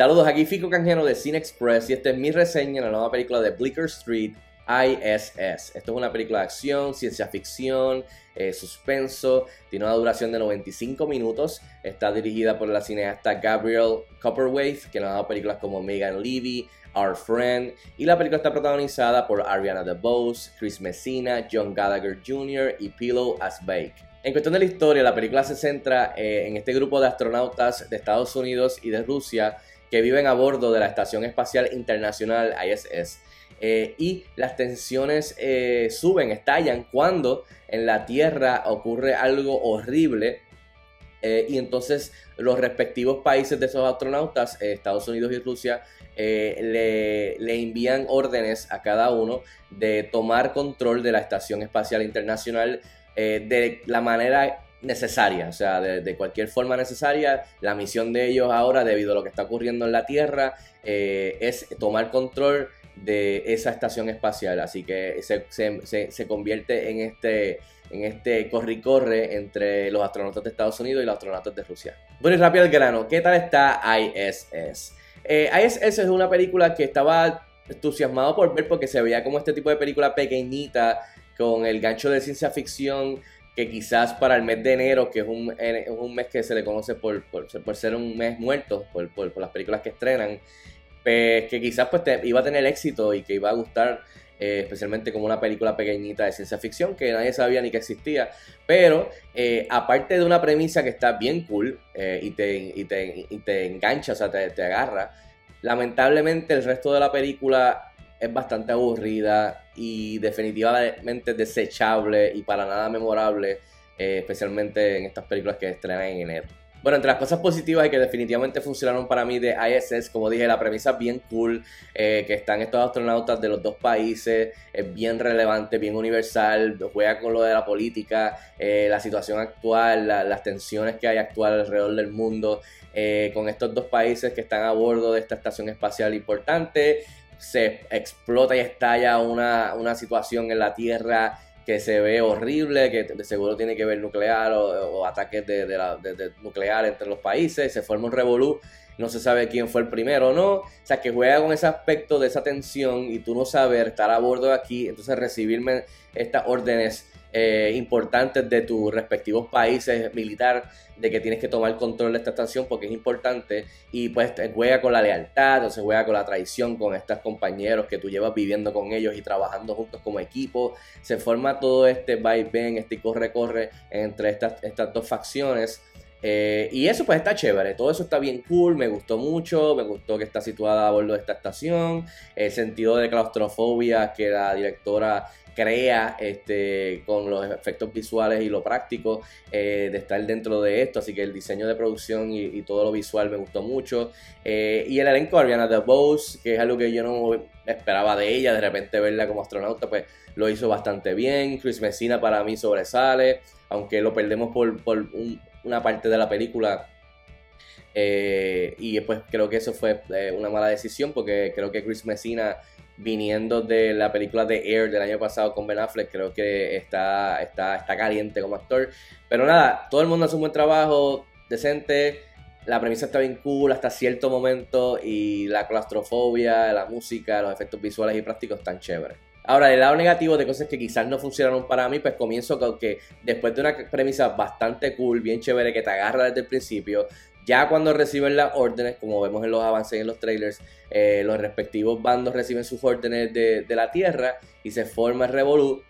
Saludos, aquí Fico Canjeno de Cine Express y esta es mi reseña de la nueva película de Bleecker Street, ISS. Esto es una película de acción, ciencia ficción, eh, suspenso, tiene una duración de 95 minutos, está dirigida por la cineasta Gabriel Copperwaith, que nos ha dado películas como Megan Levy, Our Friend, y la película está protagonizada por Ariana DeBose, Chris Messina, John Gallagher Jr. y Pillow Asbake. En cuestión de la historia, la película se centra eh, en este grupo de astronautas de Estados Unidos y de Rusia que viven a bordo de la Estación Espacial Internacional ISS. Eh, y las tensiones eh, suben, estallan cuando en la Tierra ocurre algo horrible eh, y entonces los respectivos países de esos astronautas, Estados Unidos y Rusia, le, le, envían órdenes a cada uno de tomar control de la Estación Espacial Internacional de la manera necesaria, o sea, de, cualquier forma necesaria. La misión de ellos ahora, debido a lo que está ocurriendo en la Tierra, eh, es tomar control de esa estación espacial. Así que se, convierte en este, en este corre corre entre los astronautas de Estados Unidos y los astronautas de Rusia. Bueno, y rápido al grano, ¿qué tal está ISS? Eh, ISS es una película que estaba entusiasmado por ver porque se veía como este tipo de película pequeñita con el gancho de ciencia ficción que quizás para el mes de enero, que es un, un mes que se le conoce por, por, ser un mes muerto, por, por, las películas que estrenan, pues, que quizás pues iba a tener éxito y que iba a gustar, eh, especialmente como una película pequeñita de ciencia ficción que nadie sabía ni que existía. Pero eh, aparte de una premisa que está bien cool eh, y, te, y, te, y, te, engancha, o sea, te, te agarra, lamentablemente el resto de la película es bastante aburrida y definitivamente desechable y para nada memorable, eh, especialmente en estas películas que estrenan en enero. Bueno, entre las cosas positivas y que definitivamente funcionaron para mí de ISS, como dije, la premisa es bien cool, eh, que están estos astronautas de los dos países, es bien relevante, bien universal, juega con lo de la política, eh, la situación actual, las tensiones que hay actual alrededor del mundo, con estos dos países que están a bordo de esta estación espacial importante, se explota y estalla una, una situación en la Tierra que se ve horrible, que de seguro tiene que ver nuclear o, ataques de, de, nuclear entre los países, se forma un revolú, no se sabe quién fue el primero o no, o sea que juega con ese aspecto de esa tensión y tú no saber estar a bordo de aquí, entonces recibirme estas órdenes eh, importantes de tus respectivos países militar de que tienes que tomar control de esta estación porque es importante y pues juega con la lealtad o se juega con la traición con estos compañeros que tú llevas viviendo con ellos y trabajando juntos como equipo. Se forma todo este va ven este corre corre entre estas, estas dos facciones eh, y eso pues está chévere, todo eso está bien cool, me gustó mucho, me gustó que está situada a bordo de esta estación, el sentido de claustrofobia que la directora crea este, con los efectos visuales y lo práctico eh, de estar dentro de esto. Así que el diseño de producción y, todo lo visual me gustó mucho. Eh, y el elenco, Ariana DeBose, que es algo que yo no esperaba de ella, de repente verla como astronauta, pues lo hizo bastante bien. Chris Messina para mí sobresale, aunque lo perdemos por, una parte de la película. Eh, y pues creo que eso fue una mala decisión porque creo que Chris Messina viniendo de la película de Air del año pasado con Ben Affleck, creo que está, está, está caliente como actor. Pero nada, todo el mundo hace un buen trabajo, decente. La premisa está bien cool hasta cierto momento y la claustrofobia, la música, los efectos visuales y prácticos están chéveres. Ahora, el lado negativo de cosas que quizás no funcionaron para mí, pues comienzo con que después de una premisa bastante cool, bien chévere, que te agarra desde el principio, ya cuando reciben las órdenes, como vemos en los avances y en los trailers, eh, los respectivos bandos reciben sus órdenes de, la Tierra y se forma el Revolut.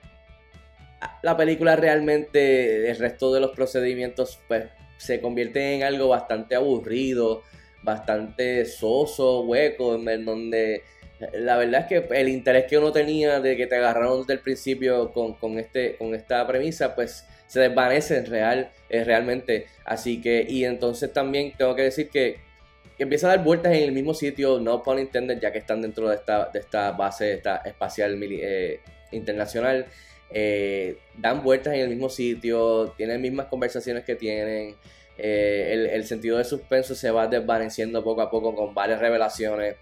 La película realmente, el resto de los procedimientos, pues se convierte en algo bastante aburrido, bastante soso, hueco, en donde la verdad es que el interés que uno tenía de que te agarraron desde el principio con, con, este, con esta premisa, pues se desvanece real, eh, realmente. Así que, y entonces también tengo que decir que, empieza a dar vueltas en el mismo sitio, no pun intended, ya que están dentro de esta, de esta base esta espacial eh, internacional. Eh, dan vueltas en el mismo sitio, tienen mismas conversaciones que tienen. el, el, sentido de suspenso se va desvaneciendo poco a poco con varias revelaciones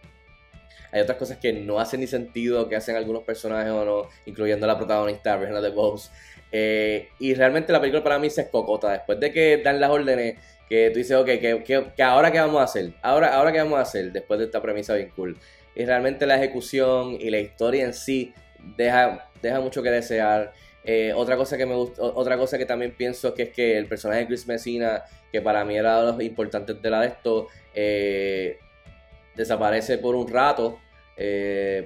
hay otras cosas que no hacen ni sentido que hacen algunos personajes o no, incluyendo la protagonista Brianna de Bose. Eh, y realmente la película para mí se escocota. Después de que dan las órdenes, que tú dices, ok, que, ahora qué vamos a hacer? Ahora, ahora qué vamos a hacer después de esta premisa bien cool. Y realmente la ejecución y la historia en sí deja, deja mucho que desear. Eh, otra cosa que me otra cosa que también pienso que es que el personaje de Chris Messina, que para mí era de los importantes de la de esto, eh, desaparece por un rato.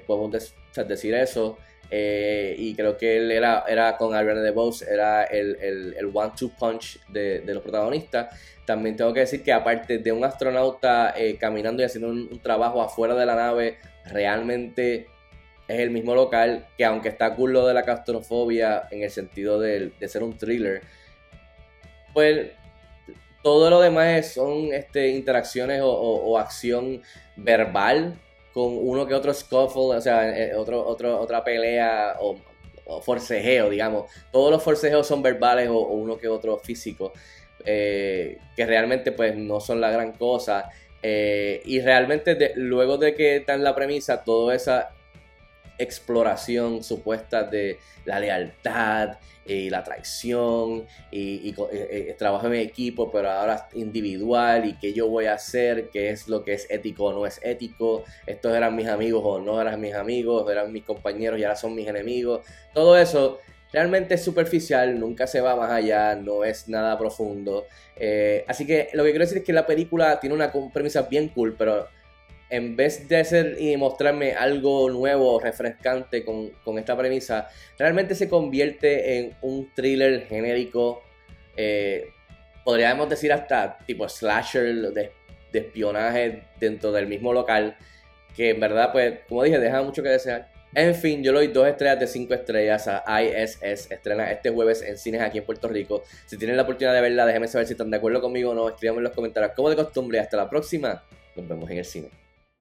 podemos decir eso. Eh, y creo que él era, era con de DeBose, era el, el, one-two punch de, los protagonistas. También tengo que decir que aparte de un astronauta eh, caminando y haciendo un, trabajo afuera de la nave, realmente es el mismo local, que aunque está cool lo de la claustrofobia en el sentido de, ser un thriller, pues todo lo demás son este, interacciones o acción verbal con uno que otro scuffle, o sea, eh, otro, otro, otra pelea o, forcejeo, digamos. Todos los forcejeos son verbales o, uno que otro físico, eh, que realmente pues no son la gran cosa. Eh, y realmente luego de que está en la premisa, toda esa exploración supuesta de la lealtad y la traición y, eh, eh, trabajo en equipo, pero ahora individual y qué yo voy a hacer, qué es lo que es ético o no es ético, estos eran mis amigos o no eran mis amigos, eran mis compañeros y ahora son mis enemigos, todo eso realmente es superficial, nunca se va más allá, no es nada profundo. Eh, así que lo que quiero decir es que la película tiene una premisa bien cool, pero en vez de hacer y mostrarme algo nuevo, refrescante con, esta premisa, realmente se convierte en un thriller genérico, eh, podríamos decir hasta tipo slasher de, espionaje dentro del mismo local, que en verdad, pues, como dije, deja mucho que desear. En fin, yo le doy dos estrellas de cinco estrellas a ISS. Estrena este jueves en cines aquí en Puerto Rico. Si tienen la oportunidad de verla, déjenme saber si están de acuerdo conmigo o no. Escríbanme en los comentarios como de costumbre. Hasta la próxima. Nos vemos en el cine.